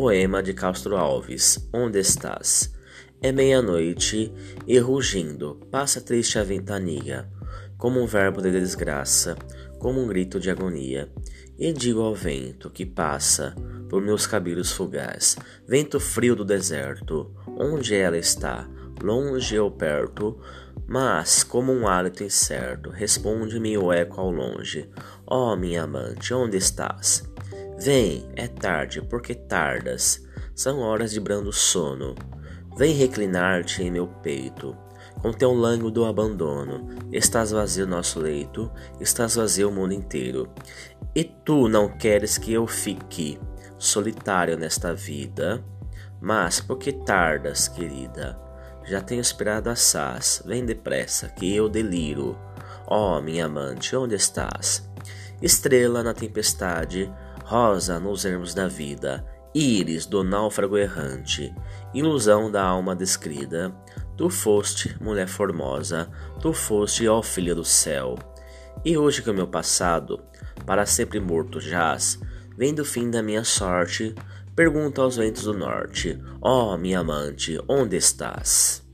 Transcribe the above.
Poema de Castro Alves. Onde estás? É meia-noite e rugindo passa triste a ventania, como um verbo de desgraça, como um grito de agonia. E digo ao vento que passa por meus cabelos fugaz, vento frio do deserto, onde ela está, longe ou perto, mas como um hálito incerto, responde-me o eco ao longe. Ó oh, minha amante, onde estás? Vem, é tarde, porque tardas. São horas de brando sono. Vem reclinar-te em meu peito, com teu lango do abandono. Estás vazio nosso leito, estás vazio o mundo inteiro. E tu não queres que eu fique solitário nesta vida? Mas por que tardas, querida? Já tenho esperado assaz, vem depressa, que eu deliro. Oh, minha amante, onde estás? Estrela na tempestade, rosa nos ermos da vida, íris do náufrago errante, ilusão da alma descrida. Tu foste, mulher formosa, tu foste, ó filha do céu. E hoje que o meu passado, para sempre morto jaz, vem do fim da minha sorte, pergunta aos ventos do norte: Ó oh, minha amante, onde estás?